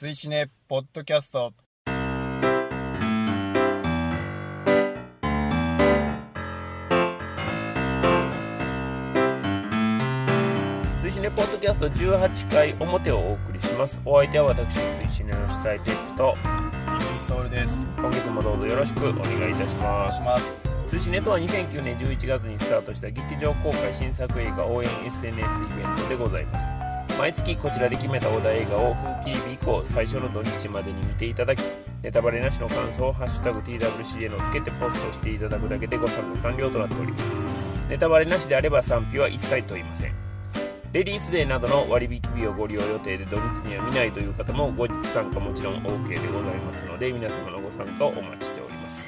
追試ねポッドキャスト。追試ねポッドキャスト18回表をお送りします。お相手は私追試ねの主催テップとジミソウルです。今月もどうぞよろしくお願いいたします。いします。追試ねとは2009年11月にスタートした劇場公開新作映画応援 SNS イベントでございます毎月こちらで決めたお題映画を風切り日以降最初の土日までに見ていただきネタバレなしの感想を「ハッシュタグ #TWCN」をつけてポストしていただくだけでご参加完了となっております。ネタバレなしであれば賛否は一切問いません。レディースデーなどの割引日をご利用予定で土日には見ないという方も後日参加もちろん OK でございますので皆様のご参加をお待ちしております。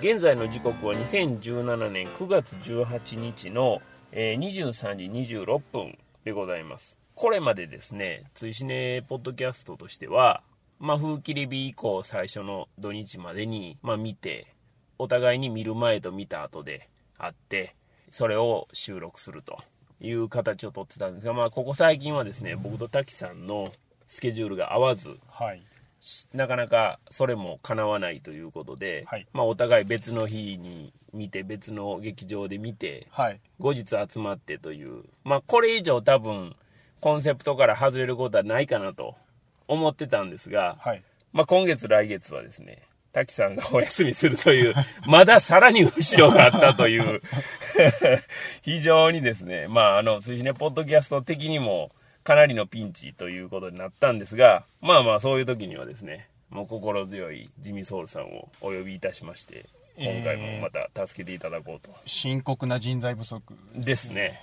現在の時刻は2017年9月18日の、23時26分でございます。これまでですね追試ねポッドキャストとしてはまあ風切り日以降最初の土日までに、まあ、見てお互いに見る前と見た後であってそれを収録するという形をとってたんですが、まあ、ここ最近はですね僕と滝さんのスケジュールが合わずはい。しなかなかそれも叶わないということで、はい。まあ、お互い別の日に見て別の劇場で見てはい。後日集まってという、まあ、これ以上多分コンセプトから外れることはないかなと思ってたんですが、はい。まあ、今月来月はですね滝さんがお休みするという まださらに後ろがあったという 非常にですねまああの推しねポッドキャスト的にもかなりのピンチということになったんですがまあまあそういう時にはですねもう心強いジミーソウルさんをお呼びいたしまして今回もまた助けていただこうと、深刻な人材不足。ですね。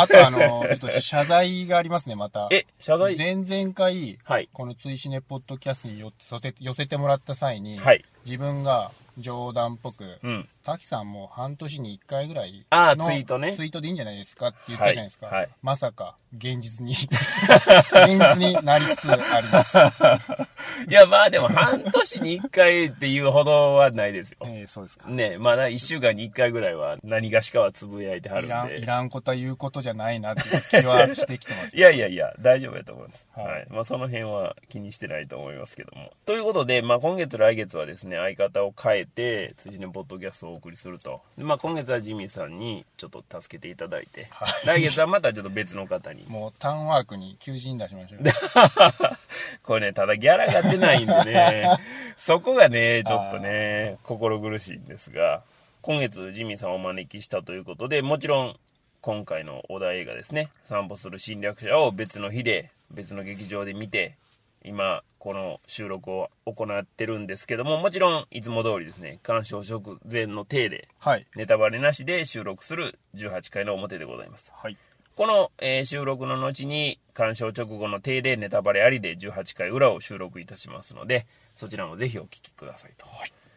あとあのちょっと謝罪がありますねまた。え謝罪？前々回、はい。この追試ねポッドキャストによ寄せ寄せてもらった際に、はい。自分が冗談っぽく、うん。滝さんも半年に1回ぐらいのツイートね。ツイートでいいんじゃないですかって言ったじゃないですか、はい。はい。まさか現実に 現実になりつつあります、いやまあでも半年に1回っていうほどはないですよ。えー、そうですか。ねまだ1週間に1回ぐらいは何がしかはつぶやいてはいるらんで。んいらんことは言うことじゃないなっていう気はしてきてます いやいやいや、大丈夫やと思います。ははいい。まあ、その辺は気にしてないと思いますけども。ということで、まあ、今月来月はですね、相方を変えて、辻のポッドキャストをお送りすると。で、まあ、今月はジミーさんにちょっと助けていただいて、来月はまたちょっと別の方に。もうターンワークに求人出しましょう。これね、ただギャラが出ないんでね、そこがね、ちょっとね、心苦しいんですが、今月ジミーさんをお招きしたということで、もちろん、今回のお題映画ですね、散歩する侵略者を別の日で、別の劇場で見て、今、この収録を行ってるんですけども、もちろん、いつも通りですね、鑑賞直前の体で、はい。ネタバレなしで収録する18回の表でございます。はい。この、えー収録の後に鑑賞直後の定でネタバレありで18回裏を収録いたしますのでそちらもぜひお聞きくださいと、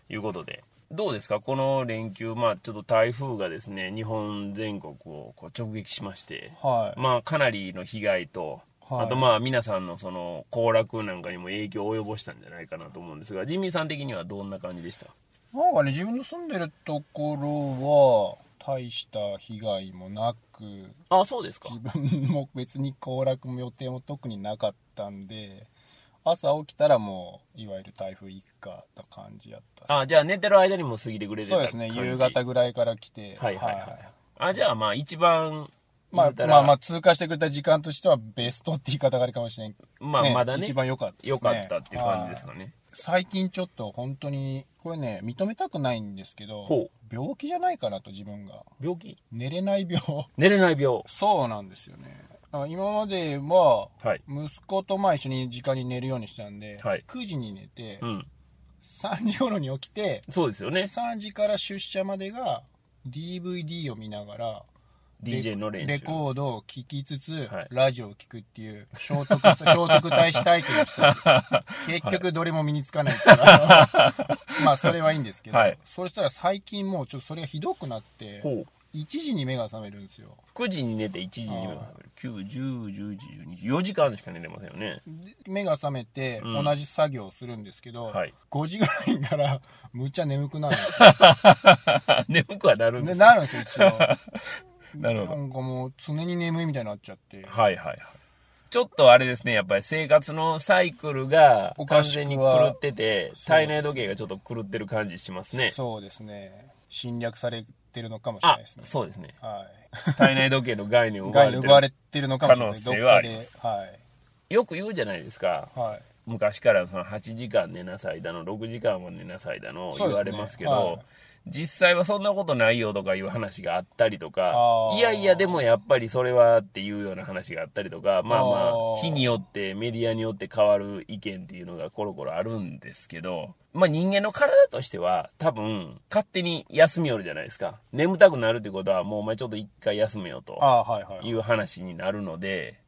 い、うことで。どうですか？この連休まあちょっと台風がですね日本全国をこう直撃しましてはい。まあかなりの被害と、はい。あとまあ皆さんのその行楽なんかにも影響を及ぼしたんじゃないかなと思うんですがジミーさん的にはどんな感じでした？なんかね自分の住んでるところは大した被害もなくあそうですか。自分も別に行楽も予定も特になかったんで朝起きたらもういわゆる台風一過な感じやった。あじゃあ寝てる間にも過ぎてくれてたそうですね夕方ぐらいから来て。はいはいはい。あ、じゃあまあ一番、まあまあまあ通過してくれた時間としてはベストって言い方があるかもしれんまあまだね一番良かったですね良かったっていう感じですかね。最近ちょっと本当にこれね認めたくないんですけどほ病気じゃないかなと自分が病気？寝れない病 寝れない病。そうなんですよね今までははい。息子とまあ一緒に時間に寝るようにしてたんで、はい9時に寝て、うん。3時頃に起きてそうですよね。3時から出社までが DVD を見ながら DJ の練習。レコードを聴きつつ、はいラジオを聴くっていう聖徳 聖徳太子体験をして 結局どれも身につかないから、まあそれはいいんですけど、はいそしたら最近もうちょっとそれがひどくなってほう。1時に目が覚めるんですよ9時に寝て1時に目が覚める。9、10、11、12、4時間しか寝れませんよね。で目が覚めてうん同じ作業をするんですけど、はい。5時ぐらいからむっちゃ眠くなるんです眠くはなるんで。すなるんですよ一応なるほど。なんかもう常に眠いみたいになっちゃって。はいはいはい。ちょっとあれですね、やっぱり生活のサイクルが完全には狂ってて、体内時計がちょっと狂ってる感じしますね。そうですね。侵略されてるのかもしれなあいですね、そうですね。はい。体内時計の概念を奪われてるれてるのかもしれない。可能性はあります。はい。よく言うじゃないですか。はい。昔からその8時間寝なさいだの、6時間は寝なさいだの言われますけど、はい実際はそんなことないよとかいう話があったりとかいやいやでもやっぱりそれはっていうような話があったりとか、まあまあ日によってメディアによって変わる意見っていうのがコロコロあるんですけど、まあ人間の体としては多分勝手に休みよるじゃないですか。眠たくなるってことはもうお前ちょっと一回休めよと。ああはいはいいう話になるので、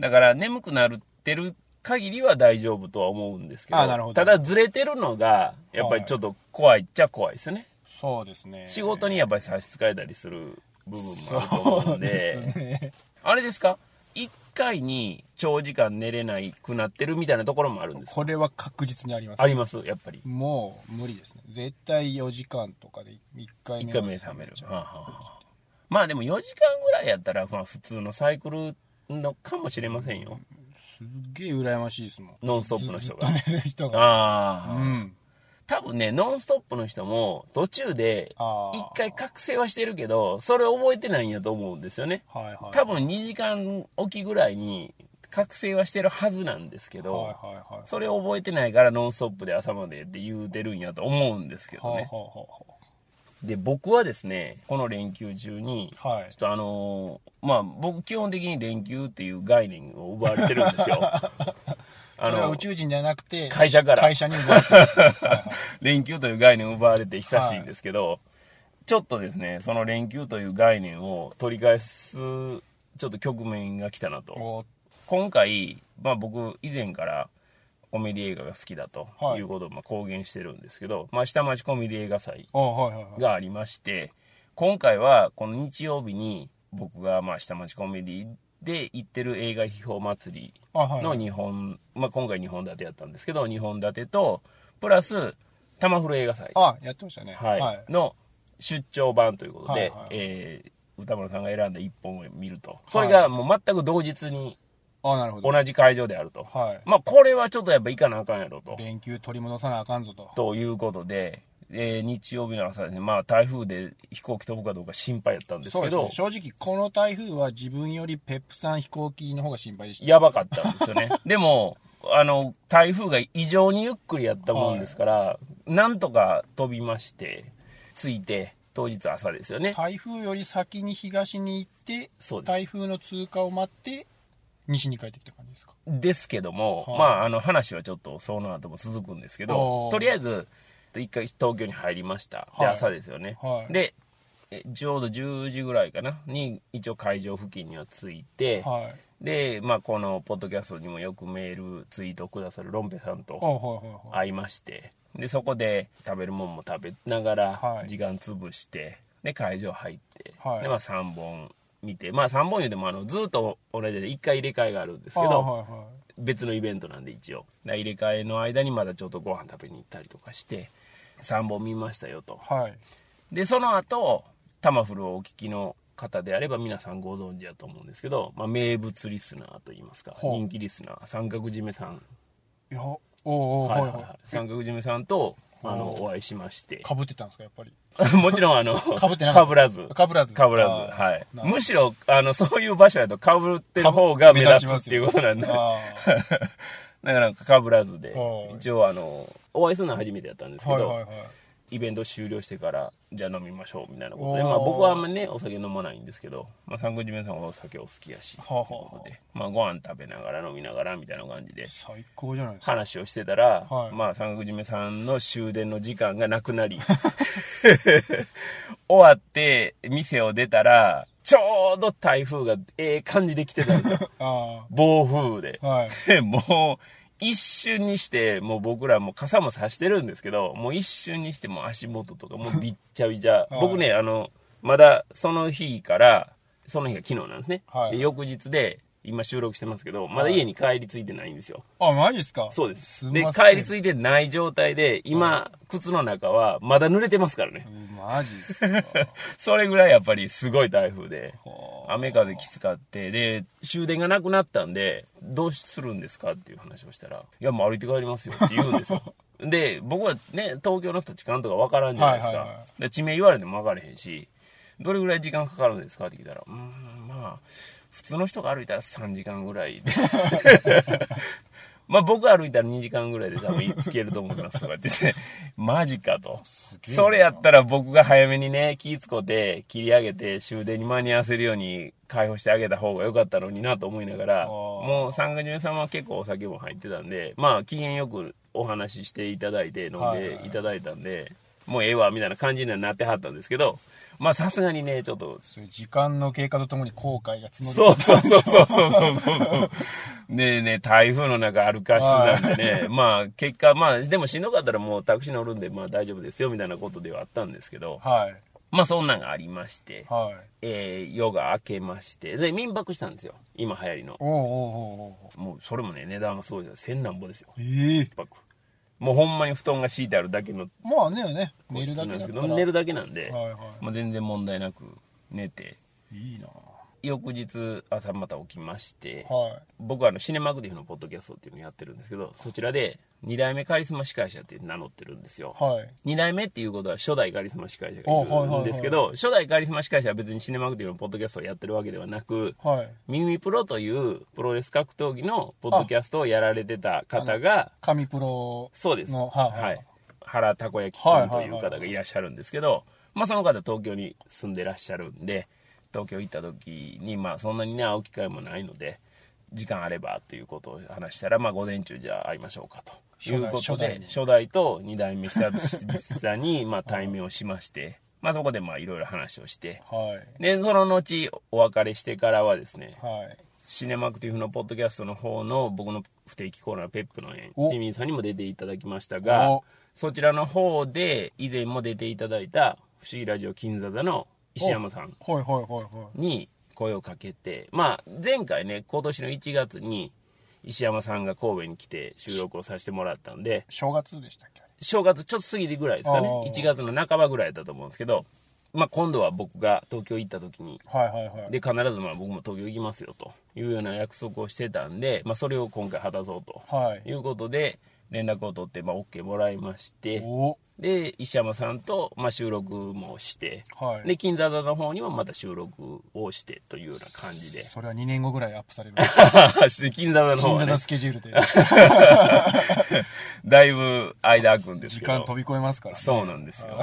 だから眠くなってる限りは大丈夫とは思うんですけど、どただずれてるのが、やっぱりちょっと怖いっちゃ怖いですよね。そうですね。仕事にやっぱり差し支えたりする部分もあると思そううんで、ですね。あれですか？一回に長時間寝れないくなってるみたいなところもあるんですか？これは確実にあります。あります？やっぱり。もう無理ですね。絶対4時間とかで1回一回目覚める。はあはあはあ。まあでも4時間ぐらいやったら、まあ普通のサイクルのかもしれませんよ。すっげえ羨ましいですもん。ノンストップの人が。ずっと寝る人が。ああ。うん多分ね、ノンストップの人も途中で一回覚醒はしてるけど、それ覚えてないんやと思うんですよね。はいはい多分2時間おきぐらいに覚醒はしてるはずなんですけど、はいはいはいそれを覚えてないからノンストップで朝までって言うてるんやと思うんですけどね。で、僕はですね、この連休中に、あはいちょっとあのーまあ僕基本的に連休っていう概念を奪われてるんですよ。それは宇宙人じゃなくて会社から。会社に奪われて 連休という概念を奪われて久しいんですけど、ちょっとですね、その連休という概念を取り返す、ちょっと局面が来たなと。お今回、まあ僕以前からコメディ映画が好きだとはい。いうことをまあ公言してるんですけど、まあ下町コメディ映画祭おはいはいはい。がありまして、今回はこの日曜日に僕がまあ下町コメディで行ってる映画秘宝祭りあはいの2本、まあ今回2本立てやったんですけど、2本立てと、プラス、玉古映画祭。あやってましたねはい、の出張版ということで、はいはいえー歌村さんが選んだ一本を見ると。それがもう全く同日にあなるほど同じ会場であると。はいまあこれはちょっとやっぱ行かなあかんやろと。連休取り戻さなあかんぞとということで、えー日曜日の朝ですね、まあ台風で飛行機飛ぶかどうか心配やったんですけど、ね。正直この台風は自分よりペップさん飛行機の方が心配でした。やばかったんですよね。でも、あの、台風が異常にゆっくりやったもんですから、なんとか飛びまして、着いて、当日朝ですよね。台風より先に東に行ってそうです。台風の通過を待って西に帰ってきた感じですか？ですけども、はい。まあ、あの話はちょっとその後も続くんですけどとりあえず、一回東京に入りました。で、はい。朝ですよね。はい。で、えちょうど10時ぐらいかな、に一応会場付近には着いて、はい。で、まあ、このポッドキャストにもよくメール、ツイートをくださるロンペさんと会いまして、で、そこで食べるもんも食べながらは、い。時間潰して、で、会場入って、はい。で、まあ、3本見て、まあ、3本言うても、あの、ずっと同じで1回入れ替えがあるんですけど、別のイベントなんで一応。で入れ替えの間にまだちょっとご飯食べに行ったりとかして3本見ましたよと。はい。でその後タマフルをお聞きの方であれば皆さんご存知だと思うんですけど、まあ、名物リスナーといいますか人気リスナー三角締めさん。いやおうおうはいいはい。ははいはい。三角締めさんとあのおお会いしまして。かぶってたんですかやっぱり？もちろんあのかぶってなかぶらず。かぶらず。かぶらずはい。むしろあのそういう場所だとかぶってる方が目立つっていうことなんであ だからかぶらずで。はい。一応あのお会いするのは初めてやったんですけど、ーはいはいはい。イベント終了してからじゃあ飲みましょうみたいなことで、まあ、僕はあんまりねお酒飲まないんですけど、まあ、三口目さんはお酒お好きやしということで、まあ、ご飯食べながら飲みながらみたいな感じで最高じゃないですか。話をしてたら、はい。まあ三口目さんの終電の時間がなくなり 終わって店を出たらちょうど台風がええ感じで来てたんですよ。あ暴風で。あはい。で もう、一瞬にして、もう僕らもう傘も差してるんですけど、もう一瞬にしてもう足元とかもうびっちゃびちゃ。はい僕ね、あの、まだその日から、その日が昨日なんですね。はいで翌日で今収録してますけど、まだ家に帰り着いてないんですよ。あ、マジっすか？そうです。で、すんません帰り着いてない状態で、今、靴の中はまだ濡れてますからね。うんマジっすか？それぐらいやっぱりすごい台風で、はあ雨風きつかって、で、終電がなくなったんで、どうするんですかっていう話をしたら、いや、もう歩いて帰りますよって言うんですよ。で、僕はね、東京の土地勘とか分からんじゃないですか。はいはいはで地名言われても分からへんし、どれぐらい時間かかるんですかって聞いたら、うーん、まあ、普通の人が歩いたら3時間ぐらいで。まあ僕歩いたら2時間ぐらいで多分着けると思いますとか言ってて、マジかと。それやったら僕が早めにね、気ぃつこて切り上げて終電に間に合わせるように解放してあげた方が良かったのになと思いながら、ーもう三ヶ島さんは結構お酒も入ってたんで、まあ機嫌よくお話ししていただいて飲んでいただいたんで、もうええわみたいな感じにはなってはったんですけど、まあさすがにね、ちょっと時間の経過とともに後悔が募るそうそうそうそうそうそうそう。でね、台風の中歩かしてたんでね、まあ結果、まあでもしんどかったらもうタクシー乗るんで、まあ大丈夫ですよみたいなことではあったんですけど、はいまあそんなんがありまして、はいえー、夜が明けまして、で、民泊したんですよ。今流行りの。おうおうおうおうもうそれもね、値段がすごいですよ。千何ぼですよ。ええ民泊。もうほんまに布団が敷いてあるだけのまあねね。個寝る室なんですけど、だけだったら寝るだけなんで、はいはまあ全然問題なく寝て、いいいな翌日朝また起きまして、は僕はあのシネマグディフのポッドキャストっていうのをやってるんですけどそちらで2代目カリスマ司会者って名乗ってるんですよ。いはい。2代目っていうことは初代カリスマ司会者がいあはいはいはいるんですけど初代カリスマ司会者は別にシネマグディフのポッドキャストをやってるわけではなくはい。ミミプロというプロレス格闘技のポッドキャストをやられてた方が神プロそうです。のはいはい。はい。原たこ焼き君という方がいらっしゃるんですけどまあその方東京に住んでらっしゃるんで東京行った時にまあそんなにね会う機会もないので時間あればということを話したらまあ午前中じゃあ会いましょうかということ初代で初代と2代目久々に まあ対面をしましてまあそこでまあいろいろ話をして。はい。でその後お別れしてからはですねはい。シネマクティフのポッドキャストの方の僕の不定期コーナーペップの園お。ジミーさんにも出ていただきましたがお。そちらの方で以前も出ていただいた不思議ラジオ金座座の石山さんはいはいはいはい。に声をかけてまあ前回ね今年の1月に石山さんが神戸に来て収録をさせてもらったんで正月でしたっけ？正月ちょっと過ぎてぐらいですかね。あー。1月の半ばぐらいだと思うんですけどまあ今度は僕が東京行った時にはいはいはい。で必ずまあ僕も東京行きますよというような約束をしてたんで、まあ、それを今回果たそうとはい。いうことで連絡を取ってまあ OK もらいましておで石山さんとまあ収録もして。はい。で金座座の方にもまた収録をしてというような感じで。それは2年後ぐらいアップされる。金座座の方はね。金座のスケジュールで。だいぶ間空くんですけど。時間飛び越えますからね。そうなんですよ。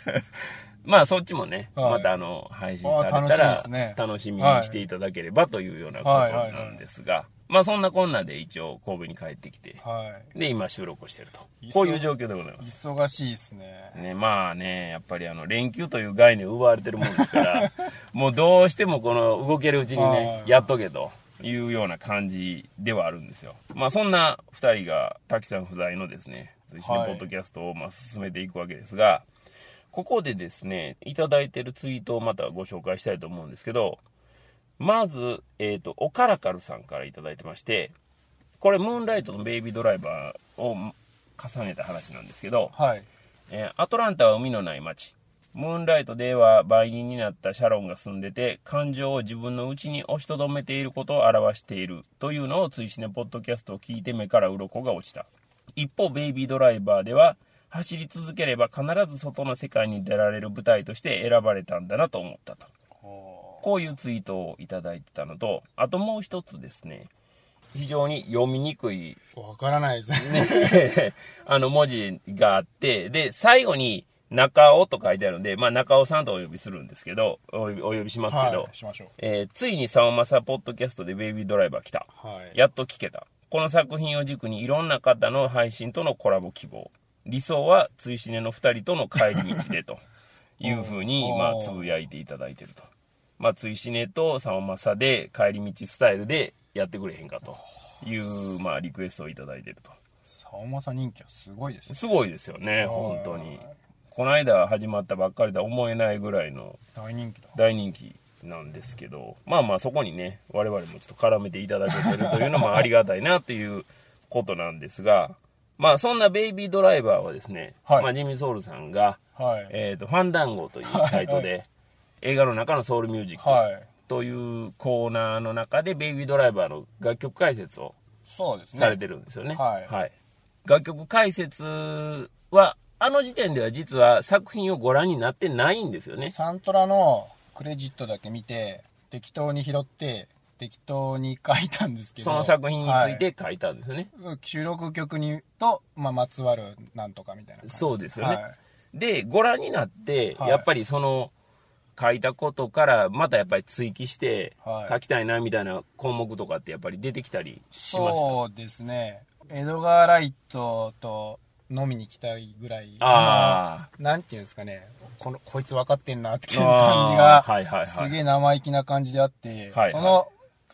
まあそっちもね、はい。またあの配信されたら楽しみにしていただければというようなことなんですが、まあそんなこんなで一応神戸に帰ってきて。はい。で今収録をしてると。こういう状況でございます。忙しいですね。ね、まあね、やっぱりあの連休という概念を奪われてるもんですから、もうどうしてもこの動けるうちにねは、いやっとけというような感じではあるんですよ。まあそんな2人が滝さん不在のですね、一緒にポッドキャストをまあ進めていくわけですが、ここでですね、いただいてるツイートをまたご紹介したいと思うんですけど、まず、えっ、と、おからかるさんからいただいてまして、これ、ムーンライトのベイビードライバーを重ねた話なんですけど、はいえーアトランタは海のない街。ムーンライトでは売人になったシャロンが住んでて、感情を自分の内に押しとどめていることを表しているというのを追試ねポッドキャストを聞いて目から鱗が落ちた。一方、ベイビードライバーでは、走り続ければ必ず外の世界に出られる舞台として選ばれたんだなと思ったと。こういうツイートをいただいてたのと、あともう一つですね、非常に読みにくいわからないですねね、あの文字があって、で、最後に中尾と書いてあるんで、まあ中尾さんとお呼びするんですけど、お呼びしますけど、はいしましょうえーついにサオマサポッドキャストでベイビードライバー来た。はいやっと聞けた。この作品を軸にいろんな方の配信とのコラボ希望。理想は追試ねの二人との帰り道でというふうに、まあ、つぶやいていただいてると。まあ、追試ねとサオマサで帰り道スタイルでやってくれへんかという、まあ、リクエストをいただいてると。さおまさ人気はすごいですねすごいですよね、はい本当に。この間始まったばっかりとは思えないぐらいの大人気だ大人気。なんですけど、まあまあそこにね、我々もちょっと絡めていただけてるというのもありがたいなっていうことなんですが、まあそんなベイビードライバーはですね、はいまあジミー・ソウルさんが、はい。えっ、と、ファンダンゴというサイトで、映画の中のソウルミュージックはい。というコーナーの中で、ベイビードライバーの楽曲解説を。されてるんですよね。はい楽曲解説は、あの時点では実は作品をご覧になってないんですよね。サントラのクレジットだけ見て、適当に拾って、適当に書いたんですけど。その作品について書いたんですよね。はい収録曲にと、まあ、まつわるなんとかみたいなそうですよねはいで、ご覧になって、はいやっぱりその、書いたことから、またやっぱり追記しては、い書きたいなみたいな項目とかってやっぱり出てきたりしました？そうですね。エドガー・ライトと飲みに来たいぐらい、あのなんていうんですかね、この、こいつ分かってんなっていうあ感じが、はいはいはい。すげえ生意気な感じであって、はいその、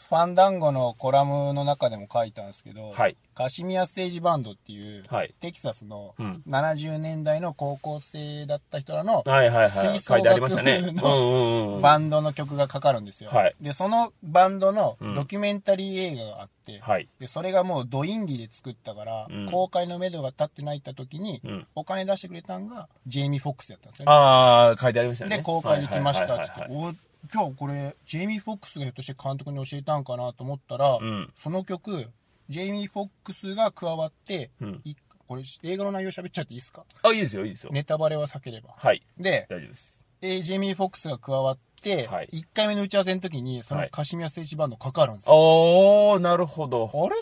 ファンダンゴのコラムの中でも書いたんですけど、はいカシミヤステージバンドっていう、はいテキサスのうん70年代の高校生だった人らのはいはいはい。吹奏書いてありましたね。楽うん風のうんうん。バンドの曲がかかるんですよ。はいで、そのバンドのうんドキュメンタリー映画があって、はい。で、それがもうドインディで作ったから、うん公開の目処が立ってないった時に、うん。お金出してくれたんが、ジェイミー・フォックスやったんですよね。ああ、書いてありましたね。で、公開できましたはいって言って、はいはいはいおじゃあこれ、ジェイミー・フォックスがひょっとして監督に教えたんかなと思ったら、うん。その曲、ジェイミー・フォックスが加わって、うん。いこれ、映画の内容喋っちゃっていいですか？あ、いいですよ、いいですよ。ネタバレは避ければ。はい。で、大丈夫です。えージェイミー・フォックスが加わって、はい1回目の打ち合わせの時に、そのはいカシミヤステージバンドかかるんですよ。おー、なるほど。あれ？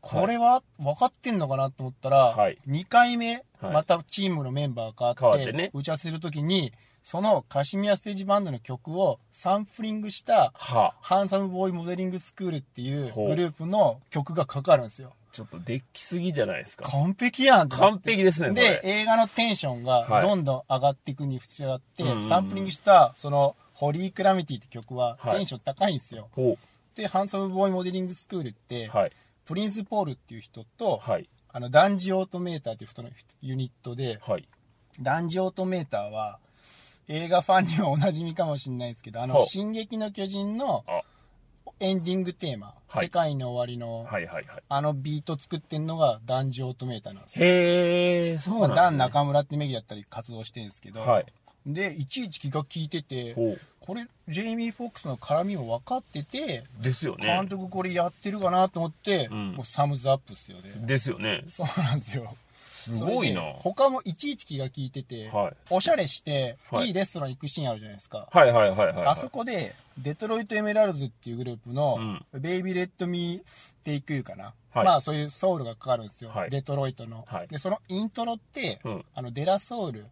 これは分かってんのかなと思ったら、はい2回目、はいまたチームのメンバーが変わって、打ち合わせするときに、そのカシミヤステージバンドの曲をサンプリングした、はハンサムボーイモデリングスクールっていうグループの曲がかかるんですよ。ちょっとできすぎじゃないですか。完璧やん完璧ですね、そで、れ。映画のテンションがはいどんどん上がっていくに従って、うんうんうんサンプリングした、その、ホリークラミティって曲ははいテンション高いんですよ。ほで、ハンサムボーイモデリングスクールって、う。はい。プリンス・ポールっていう人と、はい。あの、ダンジオートメーターっていう人のユニットで、はい。ダンジオートメーターは、映画ファンにはおなじみかもしれないですけど、あの、ほう進撃の巨人のあエンディングテーマ、はい世界の終わりの、はいはいはい。あのビート作ってんのがダンジオートメーターなんですよ。へえ、そうまあ。ダン中村って名義だったり活動してるんですけど、はい。で、いちいち気が利いてて、ほう。これ、ジェイミー・フォックスの絡みも分かってて、ですよね監。督これやってるかなと思って、うんもうサムズアップっすよね。ですよね。そうなんですよ。すごいな他もいちいち気が利いてて、はい。おしゃれして、はいいいレストラン行くシーンあるじゃないですか。はいはいはいはい。あそこで、デトロイト・エメラルズっていうグループの、う Baby Let Me Take You かな。はいまあ、そういうソウルがかかるんですよ。はいデトロイトの、はいで、そのイントロって、うんあの、 De La Soul。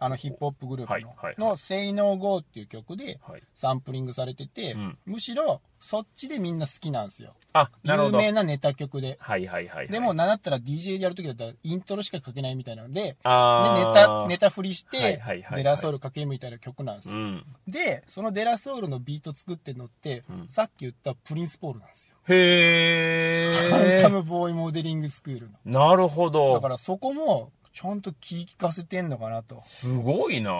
あのヒップホップグループの、の、 Say No Go っていう曲ではい。サンプリングされてて、うんむしろそっちでみんな好きなんですよ。あ、なるほ有ど。名なネタ曲で。はいはいはいはい。でも、なんだったら DJ でやるときだったらイントロしかかけないみたいなので、でネタ、ネタ振りしはいてはいはいはい、 De La Soul かけみたいな曲なんですよ。うん。で、その De La Soul のビート作ってるのって、うんさっき言ったプリンスポールなんですよ。へハ ンえサ。ムボーイモデリングスクールの。なるほだどか。らそこも、ちゃんと聞かせてんのかなと。すごいな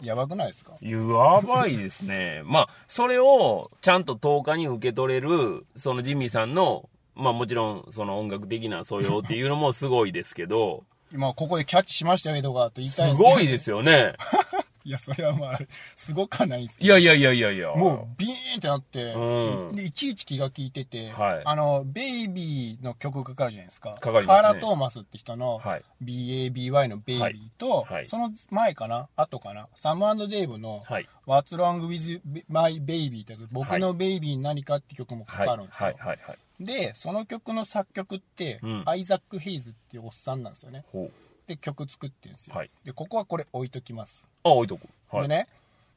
やばくないですか？やばいですね。まあ、それをちゃんと10日に受け取れる、そのジミーさんの、まあもちろんその音楽的な素養っていうのもすごいですけど、今ここでキャッチしましたよ、エドガーと言いたいすんですごいですよね。いや、それはまあ、すごくはないんですけいど。やいやいやいやいや。もう、ビーンってなって、うんで、いちいち気が利いてて、はいあの、ベイビーの曲かかるじゃないですか。かかりますねカーラ・トーマスって人の、はい。BABY のベイビーと、はいはいその前かな？後かな？サムデイブの、はい。What's Wrong with My Baby って僕のベイビーに何かって曲もかはい。かるんですよ。はい。はい。はい。で、その曲の作曲って、うんアイザック・ヘイズっていうおっさんなんですよね。で、曲作ってるんですよ。はいで、ここはこれ置いときます。あ、置いとく。はい。でね、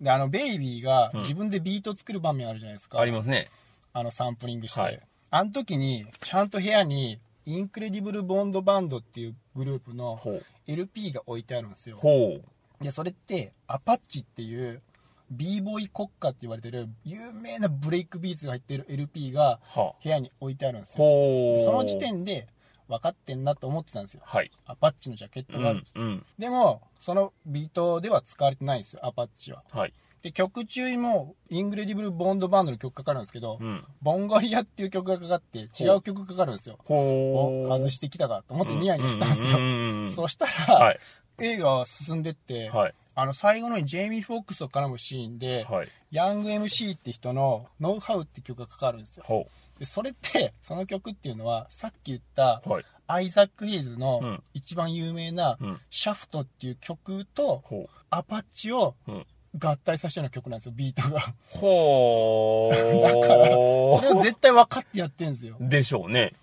で、あの、ベイビーがうん自分でビート作る場面あるじゃないですか。ありますね。あの、サンプリングして。はいあの時に、ちゃんと部屋に、 Incredible Bongo Band っていうグループのほう。LP が置いてあるんですよ。ほう。で、それって、 Apache っていう、b ボーイ国家って言われてる、有名なブレイクビーツが入ってる LP がは部屋に置いてあるんですよ。ほう。その時点で、分かってんなと思ってたんですよ。はい。 Apache のジャケッうトがある。ん。うん。でも、そのビートでは使われてないんですよ、 Apache は。はい。で、曲中にも、 Incredible Bongo Band の曲かかるんですけど、うん。 Bongolia っていう曲がかかって、違う曲かかるんですよ。ほお、外してきたかと思ってニヤニヤしたんですよ。よ そしたら、はい。映画は進んでって、はい。あの、最後のにジェイミー・フォックスと絡むシーンで、はい。ヤング MC って人の Know How って曲がかかるんですよ。ほで、それって、その曲っていうのは、さっき言った、う。はい。アイザック・ヘイズうのん一番有名な、うん。シャフトっていう曲と、ほアパッチを。合体させたような曲なんですよ、ビートが。ほう。だからそれを絶対分かってやってるんですよ。でしょうね。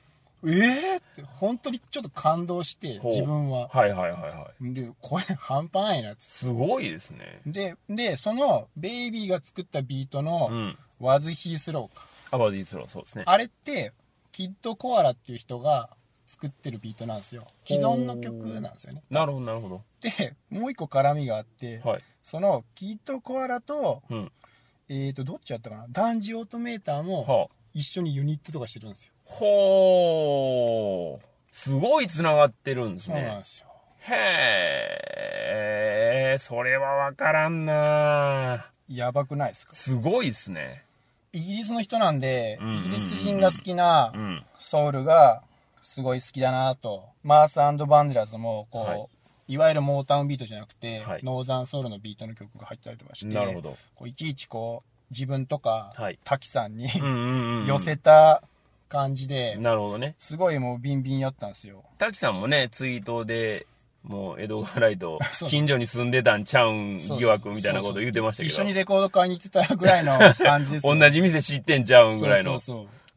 えーって、本当にちょっと感動して、自分は。はいはいはいはい。で、これ半端ないなっつってすごいですね。で、で、その、ベイビーが作ったビートうの、ん。Was He Slow か。Was He Slow、そうですね。あれって、キッド・コアラっていう人が作ってるビートなんですよ。既存の曲なんですよね。なるほどなるほど。で、もう一個絡みがあって、はい。その、キッド・コアラと、うん。えーと、どっちやったかな？ Dan the Automator もはあ。一緒にユニットとかしてるんですよ。ほう。すごい繋がってるんですそうなんね。ですよ。へえ、それはわからんなやばくないですか？すごいっすね。イギリスの人なんで、うんうんうんイギリス人が好きなうん。ソウルがすごい好きだなと。マースバンデラーズも、こう、はいい、わゆるモータウンビートじゃなくて、はいノーザンソウルのビートの曲が入ったりとかして、なるほど。こういちいちこう、自分とか、はい滝さんに、うんうんうん。寄せた感じで、なるほどね。すごいもうビンビンやったんですよ。滝さんもね、ツイートで、もう江戸川ライト 近所に住んでたんちゃうん疑惑みたいなこと言ってましたけど。一緒にレコード買いに行ってたぐらいの感じですよ 同じ店知ってんちゃうんぐらいの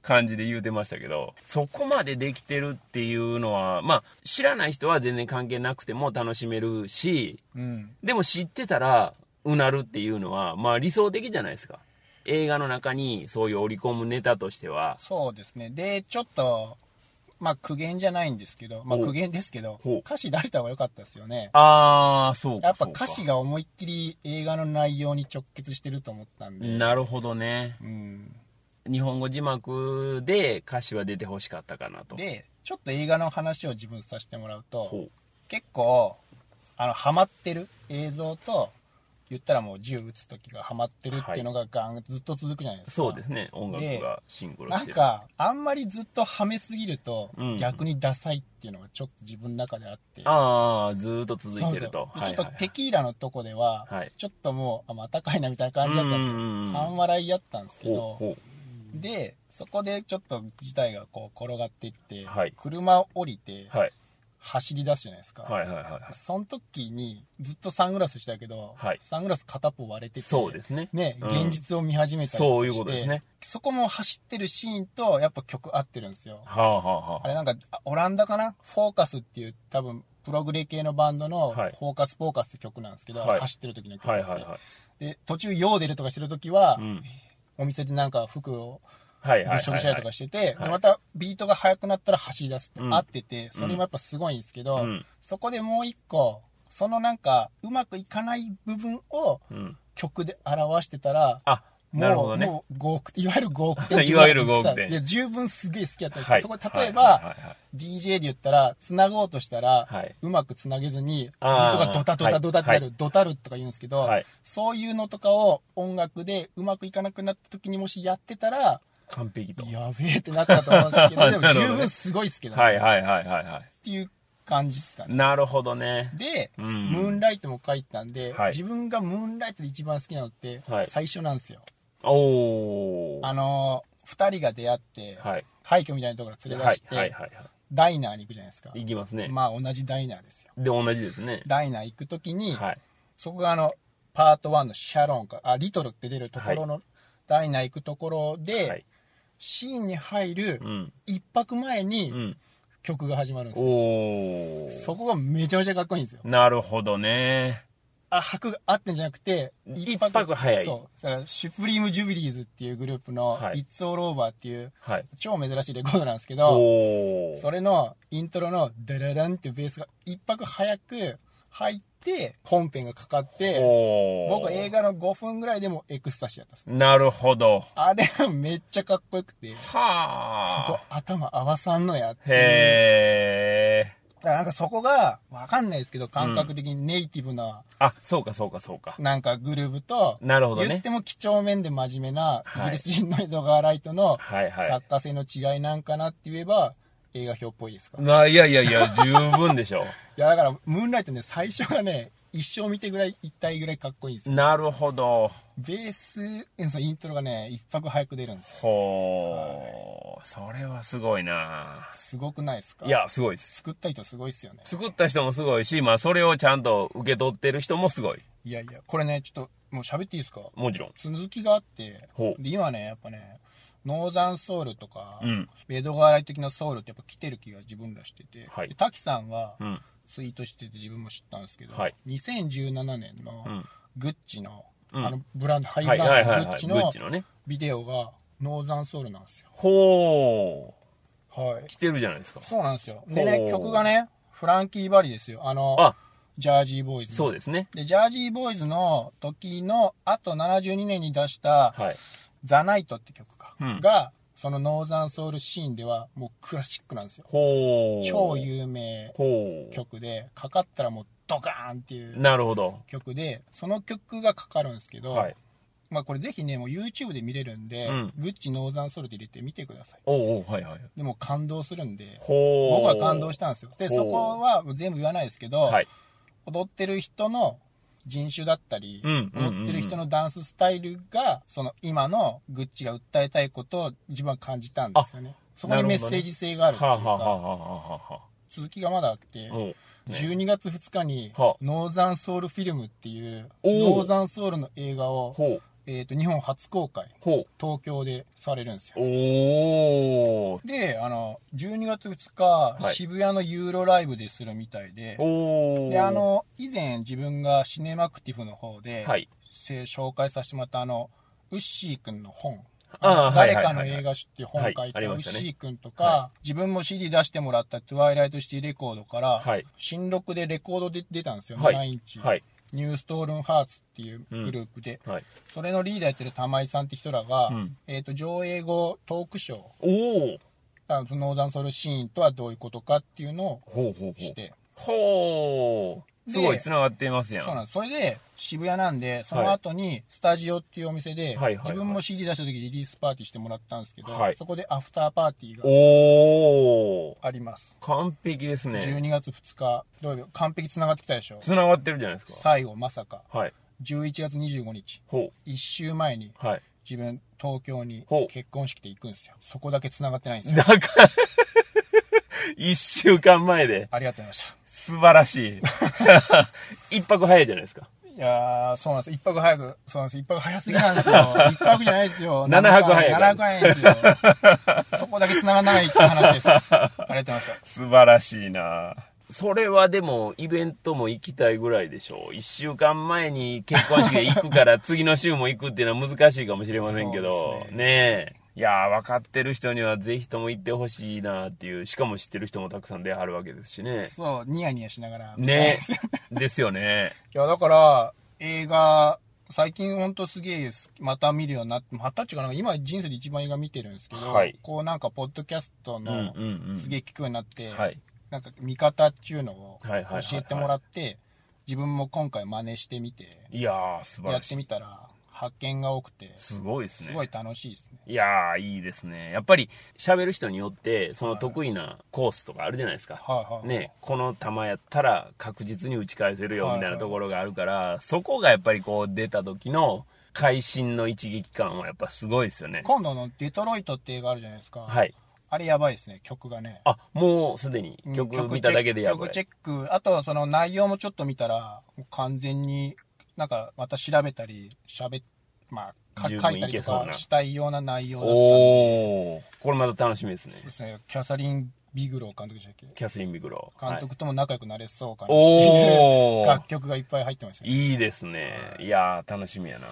感じで言うてましたけど、そこまでできてるっていうのは、まあ、知らない人は全然関係なくても楽しめるし、うん。でも知ってたら、うなるっていうのは、まあ理想的じゃないですか。映画の中にそういう織り込むネタとしては、そうですね。で、ちょっと、まあ苦言じゃないんですけど、まあ苦言ですけど歌詞出した方が良かったですよね。あー、そうか。やっぱ歌詞が思いっきり映画の内容に直結してると思ったんで。なるほどね。うん。日本語字幕で歌詞は出てほしかったかなと。で、ちょっと映画の話を自分させてもらうと、ほ結構、あの、ハマってる映像と、言ったらもう銃撃つ時がハマってるっていうのがガンずっと続くじゃないですか。そうですね。音楽がシンクロしてる。なんか、あんまりずっとはめすぎるとうん、逆にダサいっていうのがちょっと自分の中であって。ああ、ずーっと続いてると。そうそうでちょっとテキーラのとこでは、はいちょっともう、あ、またかいなみたいな感じだったんですよ。半笑いやったんですけど、ほで、そこでちょっと事態がこう転がっていって、はい車を降りてう。はい。走り出すじゃないですか。はいはいはいはい。その時にずっとサングラスしてたけど、はいサングラス片っぽ割れてて、そうですね。ね、うん現実を見始めたりとそういうかしてことですね。そこも走ってるシーンとやっぱ曲合ってるんですよ。はあはあはあ。あれなんか、あオランダかな？フォーカスっていう多分、プログレ系のバンドの、はいフォーカスフォーカスって曲なんですけど、はい走ってる時の曲って。はいはいはい。で、途中、ヨーデルとかしてる時は、うん。お店でなんか服を。物色したりとかしてて、またビートが速くなったら走り出すってうん。合ってて、それもやっぱすごいんですけど、うん。そこでもう一個、そのなんか、うまくいかない部分をうん。曲で表してたら、あ、もう、なるほどね。もう5億点、いわゆる5億点。いわゆる5億点いや、十分すげえ好きだったんですけど、はい。そこで例えば、はいはいはいはい。DJ で言ったら、繋ごうとしたら、はい。うまく繋げずに、ビあーートがドタドタドタってなる、はドタルとか言うんですけど、はい。そういうのとかを音楽でうまくいかなくなった時にもしやってたら、完璧と。やべえってなったと思うんですけど、でも十分すごいですけどね、はいはいはいはいはっていう感じですかい。ね。なるほどね。で、うんムーンライトも書いてたんで、はい自分がムーンライトで一番好きなのってはい、最初なんですよ。おー。あのー、二人が出会って、はい。廃墟みたいなところ連れはい出して、はいはいはダイナーに行くじゃないですか。い。いきますね。まあ同じダイナーですよ。で、同じですね。ダイナー行くときに、はい。そこがあの、パート1のシャロンか、あ、リトルって出るところの、ダイナー行くところで、はい。シーンに入るうん。一泊前うにん。曲が始まるんですよ。おー。そこがめちゃめちゃかっこいいんですよ。なるほどね。あ、拍が合ってんじゃなくて、一泊早いそう。だから、シュプリーム・ジュビリーズっていうグループの、はい It's All Over っていうはい。超珍しいレコードなんですけど、おー。それのイントロのダラランっていうベースが一泊早く入って、本編がかかって。僕映画の5分ぐらいでもエクスタシーやったんです。なるほど。あれがめっちゃかっこよくて、そはこあ。頭合わさんのやっていうへからなんかそこが、わかんないですけど、感覚的にネイティブな、あ、そうかそうかそうか。なんかグループと、なるほどね言っても几帳面で真面目な、はいイギリス人のエドガー・ライトのはいはい作家性の違いなんかなって言えば、映画表っぽいですか？いまあ、いやいやいや、十分でしょ や、だから、ムーンライトね、最初がね、一生見てぐらい、一体ぐらいかっこいいんですよ。なるほど。ベース、そのイントロがね、一拍早く出るんですよ。ほう、それはすごいなすごくないですか？いや、すごいです。作った人すごいっすよね。作った人もすごいし、まあ、それをちゃんと受け取ってる人もすごい。いやいや、これね、ちょっと、もう喋っていいですか？もちろん。続きがあってほうで今ねやっぱねノーザンソウルとか、うんエドガーライ的なソウルってやっぱ来てる気が自分らしてて、はいで滝さんがうん。ツイートしてて自分も知ったんですけど、はい2017年のうんグッチの,、うんあのブランドハイブランドはいはい。グッチの。ビデオがノーザンソウルなんですよほはいう。来てるじゃないですか。そうなんですよでね曲がねフランキー・バリですよあのあ、ジャージーボーイズのそうですね。でジャージーボーイズの時のあと72年に出したはい。ザ・ナイトって曲がそのノーザンソウルシーンではもうクラシックなんですよ。超有名。曲でかかったらもうドカーンっていうなるほど。曲でその曲がかかるんですけど、はい。まあこれぜひねもう YouTube で見れるんで、うんグッチノーザンソウルで入れてみてくださいおうおう、はいはい。でも感動するんで。僕は感動したんですよでそこは全部言わないですけど、はい。踊ってる人の人種だったり、うんうんうんうん。踊ってる人のダンススタイルがその今のグッチが訴えたいことを自分は感じたんですよね。そこにメッセージ性があるっていうか、続きがまだあって、あ、おう。ね。12月2日にはあ。ノーザンソウルフィルムっていうノーザンソウルの映画を、えー、と日本初公開。東京でされるんですよ。おー。であの12月2日、はい。渋谷のユーロライブでするみたいで。おー。であ、の以前自分がシネマクティブの方で、はい。せ紹介させてもらったあのウッシーくんの本。あーあ誰かの映画史っていう本を書いたはい。ありウッシーくんとか、は自分も CD 出してもらったトゥワイライトシティレコードから、はい。新録でレコードで出たんですよ、はい。7インチ、はい。ニューストールンハーツっていうグループで、はい。それのリーダーやってる玉井さんって人らが、うんえー、と上映後トークショーおー。あのノーザンソウルシーンとはどういうことかっていうのをほうほうほう。して、ほう。すごい繋がってますやん。そうなんですそれで渋谷なんでその後にスタジオっていうお店で、はいはいはい自分も CD 出した時リリースパーティーしてもらったんですけど、はいそこでアフターパーティーがおー。あります、完璧ですね。12月2日土曜日完璧つながってきたでしょ？繋がってるじゃないですか。最後まさかはい。11月25日ほ1週前にう。はい。自分東京にほう結婚式で行くんですよそこだけつながってないんですよだから、一週間前で、ありがとうございました素晴らしい。一泊早いじゃないですか。いやー、そうなんです。一泊早く、そうなんです。一泊早すぎなんですよ。一泊じゃないですよ。七泊早い七泊早いんですよ。そこだけ繋がらないって話です。ありがとうございました。素晴らしいなそれはでも、イベントも行きたいぐらいでしょう。一週間前に結婚式で行くから、次の週も行くっていうのは難しいかもしれませんけど、ねえ。いやー、分かってる人にはぜひとも行ってほしいなっていう、しかも知ってる人もたくさん出はるわけですしね。そう、ニヤニヤしながら。ねですよね。いや、だから、映画、最近ほんとすげえ。また見るようになって、またっていうかな今人生で一番映画見てるんですけど、はいこうなんかポッドキャストうんのうんうん。すげえ聞くようになって、はい。なんか見方っていうのをはいはいはいはい教えてもらって、自分も今回真似してみて、いやー、素晴やってらしい。みたら発見が多くて、すごいですね。すごい楽しいですね。いやー、いいですね。やっぱり、喋る人によって、その得意なコースとかあるじゃないですか。はいはいはいね、この球やったら確実に打ち返せるよはいみたいなところがあるから、そこがやっぱりこう出た時の会心の一撃感はやっぱすごいですよね。今度のデトロイトって映画あるじゃないですか。はい。あれやばいですね、曲がね。あ、もうすでにうん曲見ただけでやばい。曲チェック、あとその内容もちょっと見たら、完全になんかまた調べたり、喋っ、まあ、か書いたりとかしたいような内容だったんで、おー、これまた楽しみですねそう。ですね、キャサリン・ビグロー監督でしたっけ？キャスリン・ビグロー。監督とも仲良くなれそうかなはい、っていうおー 楽曲がいっぱい入ってましたね。いいですね。いやー、楽しみやな。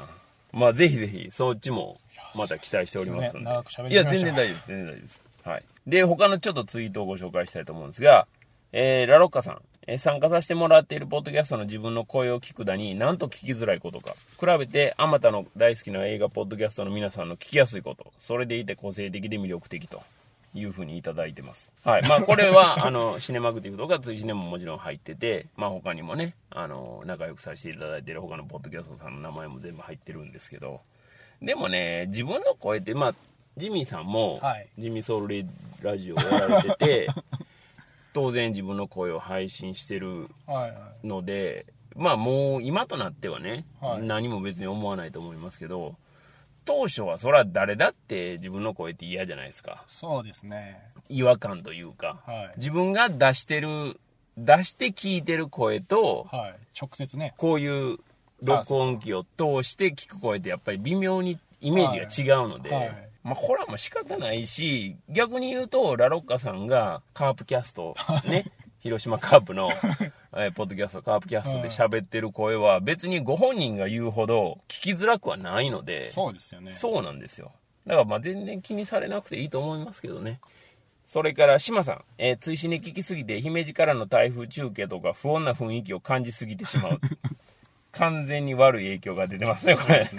まあ、ぜひぜひ、そっちも、また期待しておりますので。長く喋りいや、ました全然大丈夫です。全然大丈夫です。はい。で、他のちょっとツイートをご紹介したいと思うんですが、えー、ラロッカさん。えー参加させてもらっているポッドキャストの自分の声を聞くだに、なんと聞きづらいことか。比べて、あまたの大好きな映画ポッドキャストの皆さんの聞きやすいこと。それでいて個性的で魅力的と。いうふうにいただいてます。はい。まあ、これは、あの、シネマクティブとか、追シネももちろん入ってて、まあ、他にもね、あの、仲良くさせていただいてる他のポッドキャストさんの名前も全部入ってるんですけど、でもね、自分の声って、まあ、ジミーさんも、はいジミーソウルレラジオをやられてて、当然自分の声を配信してるので、まあもう今となってはね、はい。何も別に思わないと思いますけど、当初はそら誰だって自分の声って嫌じゃないですか。そうですね。違和感というか、はい。自分が出してる、出して聞いてる声と、はい。直接ね。こういう録音機を通して聞く声ってやっぱり微妙にイメージが違うので、はいはいまあこれはもう仕方ないし、逆に言うと、ラロッカさんがカープキャスト、ね、広島カープの、えーポッドキャスト、カープキャストで喋ってる声は別にご本人が言うほど聞きづらくはないので、そうですよねそうなんですよ。だからまあ全然気にされなくていいと思いますけどね。それから、島さん、えー追試に聞きすぎて、姫路からの台風中継とか不穏な雰囲気を感じすぎてしまう。完全に悪い影響が出てますね、これ。ね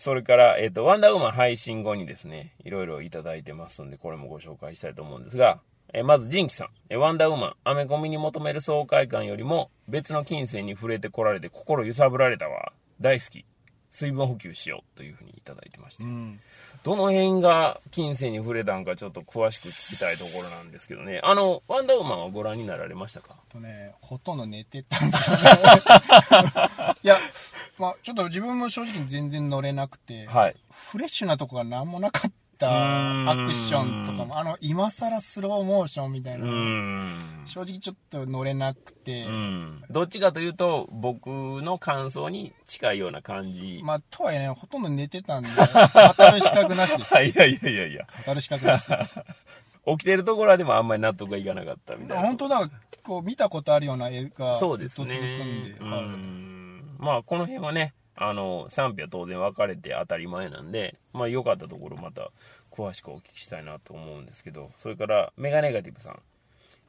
それから、えっ、と、ワンダーウーマン配信後にですね、いろいろいただいてますんで、これもご紹介したいと思うんですが、えーまず、ジンキさん。えーワンダーウーマン、アメコミに求める爽快感よりも、別の金銭に触れてこられて心揺さぶられたわ。大好き。水分補給しよう。というふうにいただいてまして。うんどの辺が金銭に触れたんかちょっと詳しく聞きたいところなんですけどね。あの、ワンダーウーマンはご覧になられましたか？とねほとんど寝てたんですよね いやまあちょっと自分も正直全然乗れなくて、はい。フレッシュなとこが何もなかったアクションとかもあの今更スローモーションみたいうな。正直ちょっと乗れなくて、うん。どっちかというと、僕の感想に近いような感じ。まあとはいえねほとんど寝てたんで語る資格なしですはい、いやいやいやいや。語る資格なしです 起きてるところはでもあんまり納得がいかなかったみたいな。本当だこう見たことあるような映画そうですずっと続くんねで。まあ、この辺はね、あの、賛否は当然分かれて当たり前なんで、まあ、良かったところまた詳しくお聞きしたいなと思うんですけど、それから、メガネガティブさん。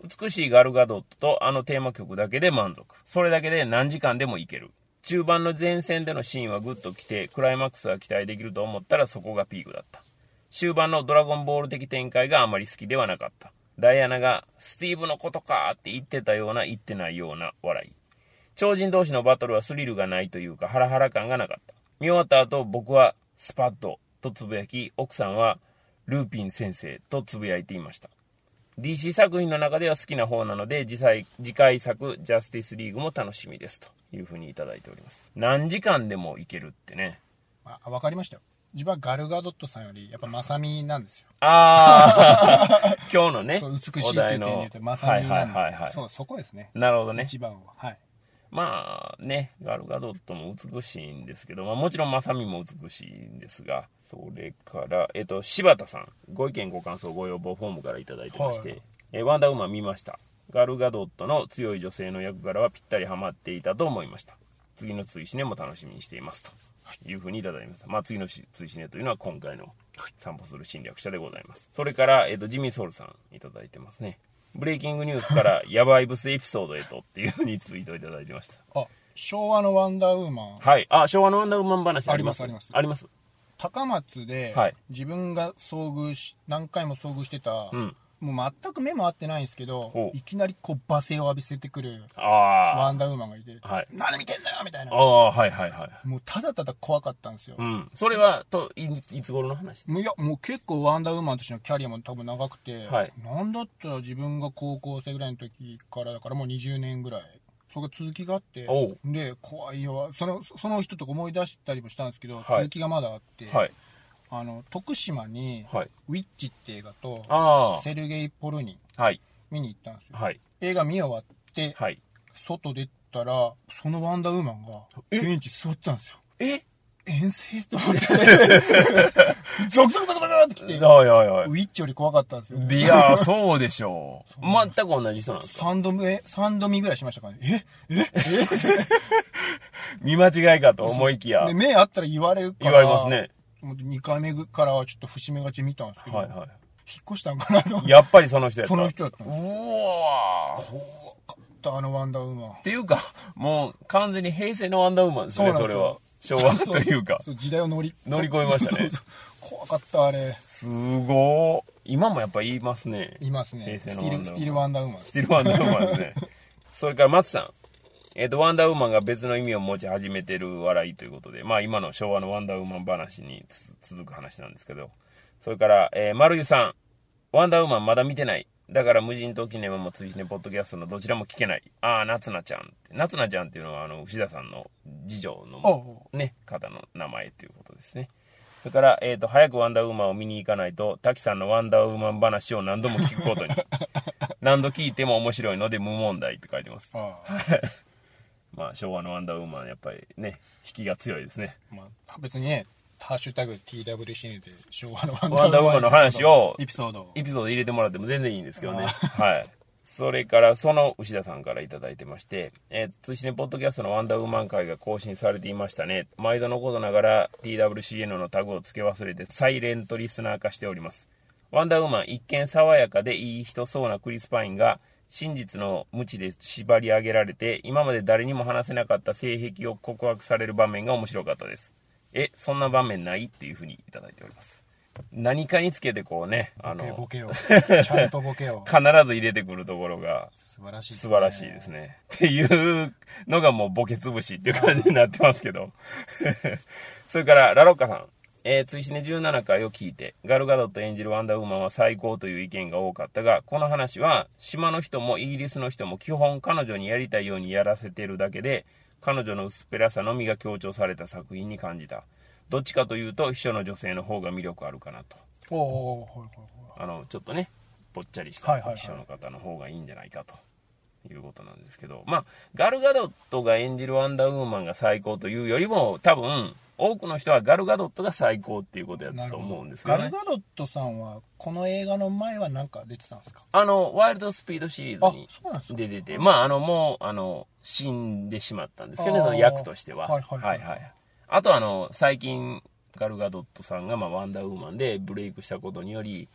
美しいガルガドットとあのテーマ曲だけで満足。それだけで何時間でもいける。中盤の前線でのシーンはグッと来て、クライマックスが期待できると思ったらそこがピークだった。終盤のドラゴンボール的展開があまり好きではなかった。ダイアナが、スティーブのことかって言ってたような言ってないような笑い。超人同士のバトルはスリルがないというかハラハラ感がなかった。見終わった後僕はスパッととつぶやき、奥さんはルーピン先生とつぶやいていました。DC 作品の中では好きな方なので、次回次回作ジャスティスリーグも楽しみですというふうにいただいております。何時間でもいけるってね。あ分かりましたよ自分はガルガドットさんよりやっぱマサミなんですよああ、今日のね、そう美しいっていう点で言うとマサミはないんで、はいはいはい。そうそこですねなるほどね。一番ははいまあね、ガルガドットも美しいんですけど、まあ、もちろんマサミも美しいんですが、それから、えっと、柴田さん、ご意見ご感想ご要望フォームからいただいてまして、はいえワンダーウーマン見ました。ガルガドットの強い女性の役柄はぴったりハマっていたと思いました。次の追試ねも楽しみにしていますというふうにいただきました。まあ、次の追試ねというのは今回の散歩する侵略者でございます。それから、えっと、ジミー・ソウルさんいただいてますね。ブレイキングニュースから ヤバいブスエピソードへとっていうふうにツイートいただいてました。あ昭和のワンダーウーマンはい。あ、昭和のワンダーウーマン話ありますありますあります。高松ではい自分が遭遇し何回も遭遇してた、うん。もう全く目も合ってないんですけどいきなりこう罵声を浴びせてくる。ワンダーウーマンがいてはい。何見てんだよみたいなああ、はいはいはい。もうただただ怖かったんですよ、うん。それは、と、いいつ頃の話いやもう結構ワンダーウーマンとしてのキャリアも多分長くて、はいなんだったら自分が高校生ぐらいの時からだからもう20年ぐらいそこが続きがあってで怖いよそのその人とか思い出したりもしたんですけど、はい続きがまだあって、はい。あの徳島にはい。「ウィッチ」って映画とあセルゲイ・ポルニンあ。はい。見に行ったんですよはい。映画見終わってはい。外出たらそのワンダーウーマンがベンチ座ってたんですよえ？遠征？と思って ゾクゾクゾクゾクってきてウはいはいはい。ィッチより怖かったんですよいやー、そうでしょう。全く同じ人なんですか3度目3度見ぐらいしましたからねえ？見間違いかと思いきやで。目あったら言われるから言われますね。2回目からはちょっと節目がち見たんですけど、はいは引っ越したんかなと思っい。て。やっぱりその人やった。その人だったんうです。わー。怖かったあのワンダーウーマン。っていうか、もう完全に平成のワンダーウーマンですね、それは。昭和というか。そう時代を乗り。乗り越えましたね。そうそう怖かったあれ。すごい今もやっぱ言いますね。いますね。平ス成のワンダーウーマン。ティールスティールワンダーウーマンスティールワンダーウーマンですね。それから松さんえっ、とワンダーウーマンが別の意味を持ち始めてる笑いということでまあ今の昭和のワンダーウーマン話につ続く話なんですけどそれから、えー、丸湯さんワンダーウーマンまだ見てないだから無人島記念も追試ねポッドキャストのどちらも聞けないああ夏菜ちゃんって夏菜ちゃんっていうのはあの牛田さんの次女のね、方の名前っていうことですね。それから、えっ、と、早くワンダーウーマンを見に行かないと、滝さんのワンダーウーマン話を何度も聞くことに。何度聞いても面白いので無問題って書いてます。まあ、昭和のワンダーウーマン、やっぱりね、引きが強いですね。まあ別にねハッシュタグ TWCN で昭和のワワンダーウーマンの話をエピソードをエピソード入れてもらっても全然いいんですけどね。あはい。それから、その牛田さんからいただいてまして、えー、通信ねポッドキャストのワンダーウーマン会が更新されていましたね。毎度のことながら TWCN のタグを付け忘れてサイレントリスナー化しております。ワンダーウーマン一見爽やかでいい人そうなクリス・パインが真実の無知で縛り上げられて今まで誰にも話せなかった性癖を告白される場面が面白かったです。え、そんな場面ないっていうふうにいただいております。何かにつけてこうね、あの、ボケを ちゃんとボケを必ず入れてくるところが素晴らしいです素晴らしいですね。っていうのがもうボケ潰しっていう感じになってますけど。それから、ラロッカさん。えー、追試ね17回を聞いて、ガルガドット演じるワンダーウーマンは最高という意見が多かったが、この話は、島の人もイギリスの人も基本彼女にやりたいようにやらせてるだけで、彼女の薄っぺらさのみが強調された作品に感じた。どっちかというと、秘書の女性の方が魅力あるかなと。あのちょっとねぽっちゃりした秘書の方の方がいいんじゃないかということなんですけど、まあガルガドットが演じるワンダーウーマンが最高というよりも多分多くの人はガルガドットが最高っていうことやと思うんですけど。ねガルガドットさんはこの映画の前は何か出てたんですか？あのワイルドスピードシリーあズに出ててまああのもうあの死んでしまったんですけどねあー。その役としては。はい。はいはい。あとあの最近ガルガドットさんがまあワンダーウーマンでブレイクしたことにより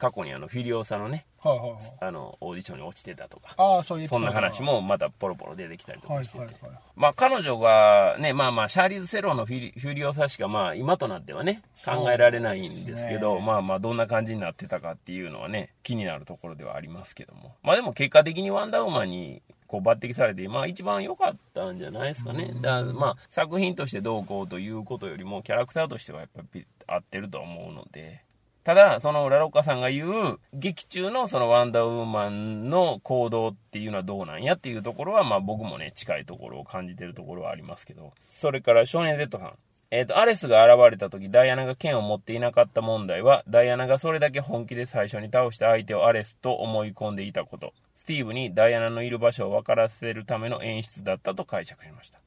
過去にあのフィリオサのねはいはいはい。あのオーディションに落ちてたとかああそういうそんな話もまたポロポロ出てきたりとはいかしてて、はいはいまあ彼女がねまあまあシャーリーズ・セロンのフィリフィリオサしかまあ今となってはね考えられないんですけどね。まあまあどんな感じになってたかっていうのはね気になるところではありますけども。まあでも結果的にワンダーウーマンにこう抜擢されてまあ一番良かったんじゃないですかね。だまあ作品としてどうこうということよりもキャラクターとしてはやっぱり合ってると思うのでただ、そのラロッカさんが言う、劇中のそのワンダーウーマンの行動っていうのはどうなんやっていうところは、まあ僕もね、近いところを感じてるところはありますけど。それから少年 Z さん。えっ、と、アレスが現れた時、ダイアナが剣を持っていなかった問題は、ダイアナがそれだけ本気で最初に倒した相手をアレスと思い込んでいたこと。スティーブにダイアナのいる場所を分からせるための演出だったと解釈しました。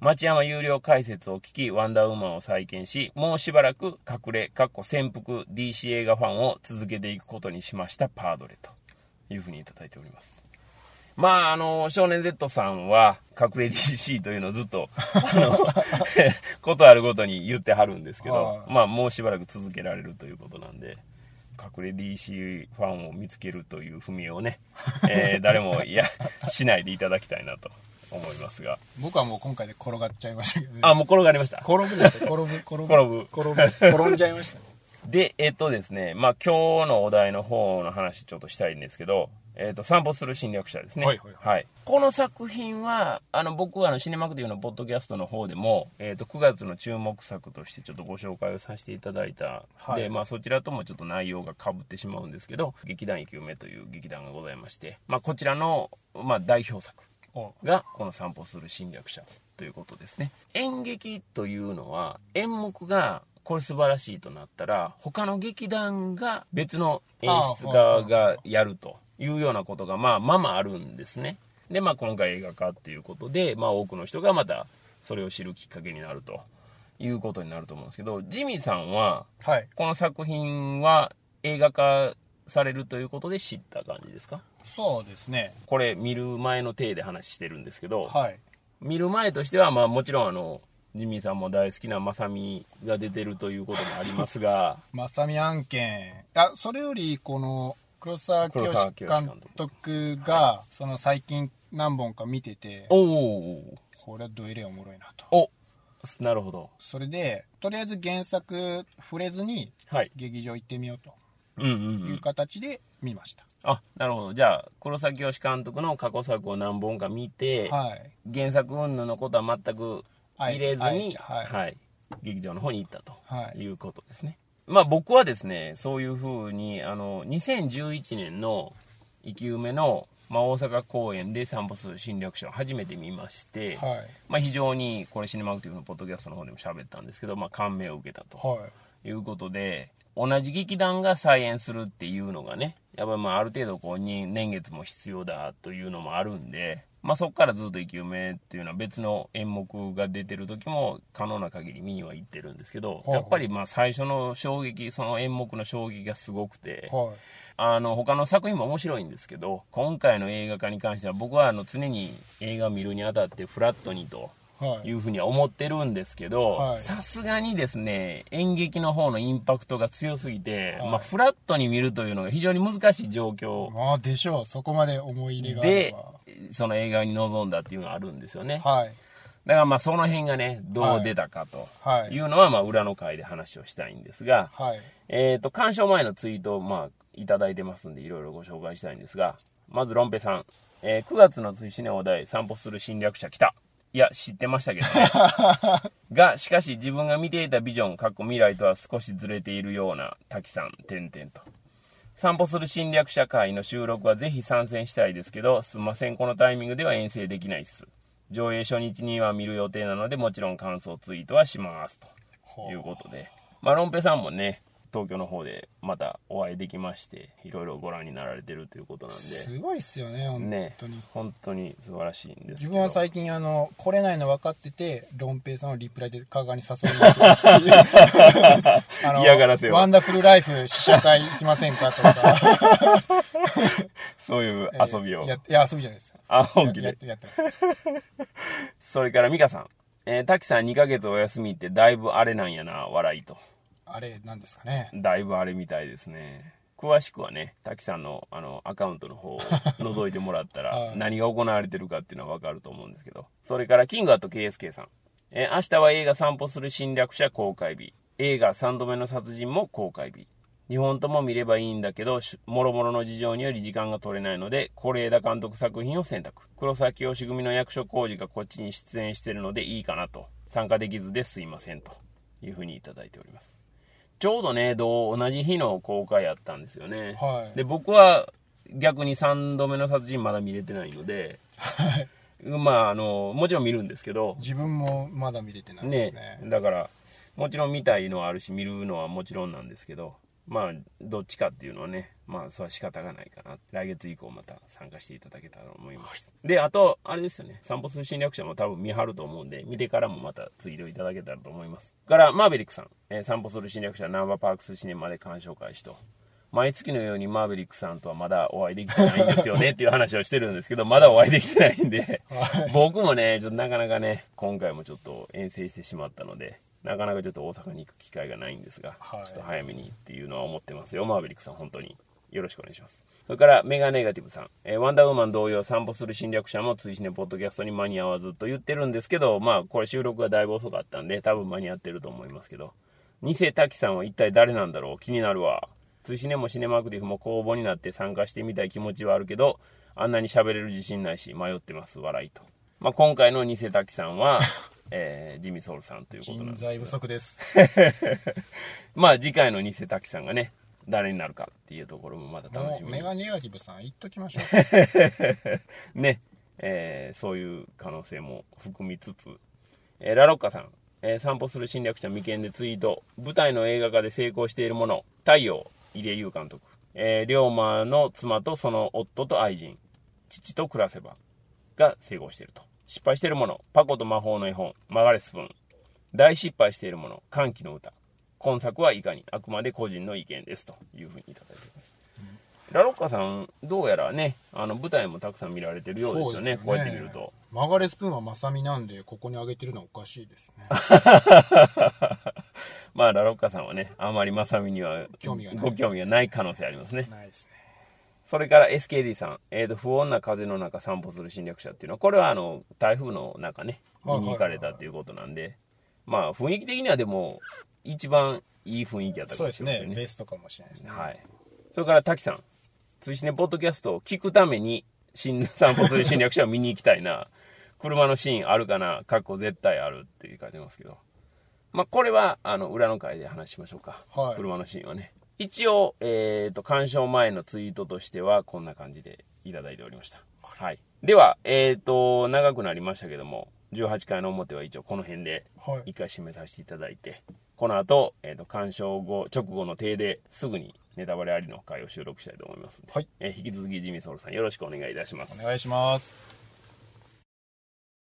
町山有料解説を聞き、ワンダーウーマンを再建し、もうしばらく隠れ、かっこ潜伏 DC 映画ファンを続けていくことにしました、パードレというふうにいただいております。まあ、あの、少年 Z さんは、隠れ DC というのをずっと、あの、ことあるごとに言ってはるんですけどは、いまあ、もうしばらく続けられるということなんで、隠れ DC ファンを見つけるという踏み絵をね、えー誰もいやしないでいただきたいなと思いますが。僕はもう今回で転がっちゃいましたけどねあ、もう転がりました。転ぶですよ転ぶ 転ぶ転ぶ転ぶ転んじゃいましたねで、えっとですね、まあ今日のお題の方の話ちょっとしたいんですけど、えっと、散歩する侵略者ですね。はいはいはいこの作品は、あの、僕はあの、シネマクティブのポッドキャストの方でも、えっと、9月の注目作としてちょっとご紹介をさせていただいた。はいで、まあそちらともちょっと内容が被ってしまうんですけど、劇団生き埋めという劇団がございまして、まあこちらの、まあ代表作。おがこの散歩する侵略者ということですね。演劇というのは演目がこれ素晴らしいとなったら他の劇団が別の演出家がやるというようなことがまあまあまああるんですね。でまあ今回映画化っていうことでまあ多くの人がまたそれを知るきっかけになるということになると思うんですけどジミーさんははい。この作品は映画化されるということで知った感じですか？そうですねこれ見る前の体で話してるんですけど、はい見る前としては、まあ、もちろんあのジミーさんも大好きなまさみが出てるということもありますが まさみ案件あそれよりこの黒沢清監監督がその最近何本か見てておおこれはどえれおもろいなとおなるほど。それでとりあえず原作触れずにはい。劇場行ってみようとうんうんう。いうん形で見ました、あ、なるほど。じゃあ、黒崎義監督の過去作を何本か見て、はい。原作云々のことは全く入れずに、はい。はい、劇場の方に行ったとはい。いうことですね。まあ僕はですね、そういうふうに、あの、2011年の生き埋めの、まあ、大阪公演で散歩する侵略者を初めて見まして、はい。まあ非常に、これシネマクティブのポッドキャストの方でも喋ったんですけど、まあ感銘を受けたと。はいいうことで、同じ劇団が再演するっていうのがね、やっぱりまあある程度こうに年月も必要だというのもあるんで、まあそこからずっと生き埋めっていうのは別の演目が出てる時も可能な限り見には行ってるんですけど、いやっぱりまあ最初の衝撃、その演目の衝撃がすごくて、はい。あの他の作品も面白いんですけど、今回の映画化に関しては僕はあの常に映画を見るにあたってフラットにと、はい。いうふうには思ってるんですけどはい。さすがにですね演劇の方のインパクトが強すぎて、はい。まあ、フラットに見るというのが非常に難しい状況。まあでしょう。そこまで思い入れがでば。その映画に臨んだっていうのがあるんですよね。はい。だからまあその辺がねどう出たかとはい。い。うのはまあ裏の回で話をしたいんですが、はい。えっ、と鑑賞前のツイートをまあいただいてますんでいろいろご紹介したいんですがまずロンペさん、えー9月の追試ねお題散歩する侵略者来たいや知ってましたけどね が、しかし自分が見ていたビジョン、過去未来とは少しずれているような滝さん、点々と。散歩する侵略者会の収録はぜひ参戦したいですけど、すんません、このタイミングでは遠征できないっす。上映初日には見る予定なので、もちろん感想ツイートはします。ということで。まあ、ロンペさんもね、東京の方でまたお会いできまして、いろいろご覧になられてるということなんで、すごいっすよね本ね当に、、本当に素晴らしいんです。自分は最近あの来れないの分かっててロンペイさんをリプライで香川に誘いに行く 嫌がらせをワンダフルライフ試写会行きませんかとかそういう遊びを。やいや遊びじゃないですあ、本気で？やってます それからミカさん。えー、滝さん2ヶ月お休みってだいぶあれなんやな、笑いと。あれなんですかねだいぶあれみたいですね。詳しくはね、滝さんのあのアカウントの方を 覗いてもらったらはい何が行われてるかっていうのはわかると思うんですけど。それからキングアット KSK さん。えー明日は映画散歩する侵略者公開日。映画3度目の殺人も公開日。2本とも見ればいいんだけど、しもろもろの事情により時間が取れないので、是枝監督作品を選択。黒崎義組の役所広司がこっちに出演してるのでいいかなと。参加できずですいませんというふうにいただいております。ちょうどね、同同じ日の公開やったんですよね。はい。で、僕は逆に3度目の殺人まだ見れてないので、はい。まあ、あの、もちろん見るんですけど、自分もまだ見れてないでね。すねだから、もちろん見たいのはあるし、見るのはもちろんなんですけど、まあ、どっちかっていうのはね、まあ、それは仕方がないかな。来月以降また参加していただけたらと思います。で、あと、あれですよね、散歩する侵略者も多分見張ると思うんで、見てからもまたツイートいただけたらと思います。から、マーベリックさん、えー散歩する侵略者ナンバーパークスシネマで鑑賞開始と。毎月のようにマーベリックさんとはまだお会いできてないんですよねっていう話をしてるんですけど、まだお会いできてないんで、僕もね、ちょっとなかなかね、今回もちょっと遠征してしまったので、なかなかちょっと大阪に行く機会がないんですが、はいちょっと早めにっていうのは思ってますよ、マーベリックさん、本当に。よろしくお願いします。それから、メガネガティブさん。えーワンダーウーマン同様、散歩する侵略者も追試ねポッドキャストに間に合わずと言ってるんですけど、まあ、これ収録がだいぶ遅かったんで、多分間に合ってると思いますけど、偽滝さんは一体誰なんだろう？気になるわ。追試ねもシネマクティフも公募になって参加してみたい気持ちはあるけど、あんなに喋れる自信ないし、迷ってます、笑いと。まあ、今回の偽滝さんは、えージミソウルさんということなんです人材不足です。まあ次回の偽滝さんがね、誰になるかっていうところもまた楽しみメガネガティブさん言っときましょう。ね、えーそういう可能性も含みつつ、えーラロッカさん、えー散歩する侵略者未見でツイート、舞台の映画化で成功しているもの、太陽、入江優監督、えー龍馬の妻とその夫と愛人、父と暮らせばが成功していると。失敗しているもの、パコと魔法の絵本、マガレスプーン、大失敗しているもの、歓喜の歌、今作はいかに、あくまで個人の意見です。というふうにいただいています。ラロッカさん、どうやらね、あの舞台もたくさん見られてるようですよね、こうやって見ると。マガレスプーンはマサミなんでここにあげてるのはおかしいですね。まあ、ラロッカさんはね、あまりマサミにはご興味がない可能性ありますね。ないですねそれから SKD さん、えーと、不穏な風の中散歩する侵略者っていうのは、これはあの、台風の中ね、見に行かれたっていうことなんで、まあ雰囲気的にはでも一番いい雰囲気やったかそうですもしれませんねベストかもしれないですねはい。それから滝さん、追試ねポッドキャストを聞くために新散歩する侵略者を見に行きたいな。車のシーンあるかな？かっこ絶対あるって書いてますけど。まあ、これは、あの、裏の回で話しましょうか。はい車のシーンはね。一応、えっ、と、鑑賞前のツイートとしては、こんな感じでいただいておりました。はい。では、えっ、と、長くなりましたけども、18回の表は一応この辺ではい一回締めさせていただいて、この後、えっ、と、鑑賞後、直後の手ですぐにネタバレありの回を収録したいと思いますので、はいえー引き続きジミーソウルさんよろしくお願いいたしますお。願いします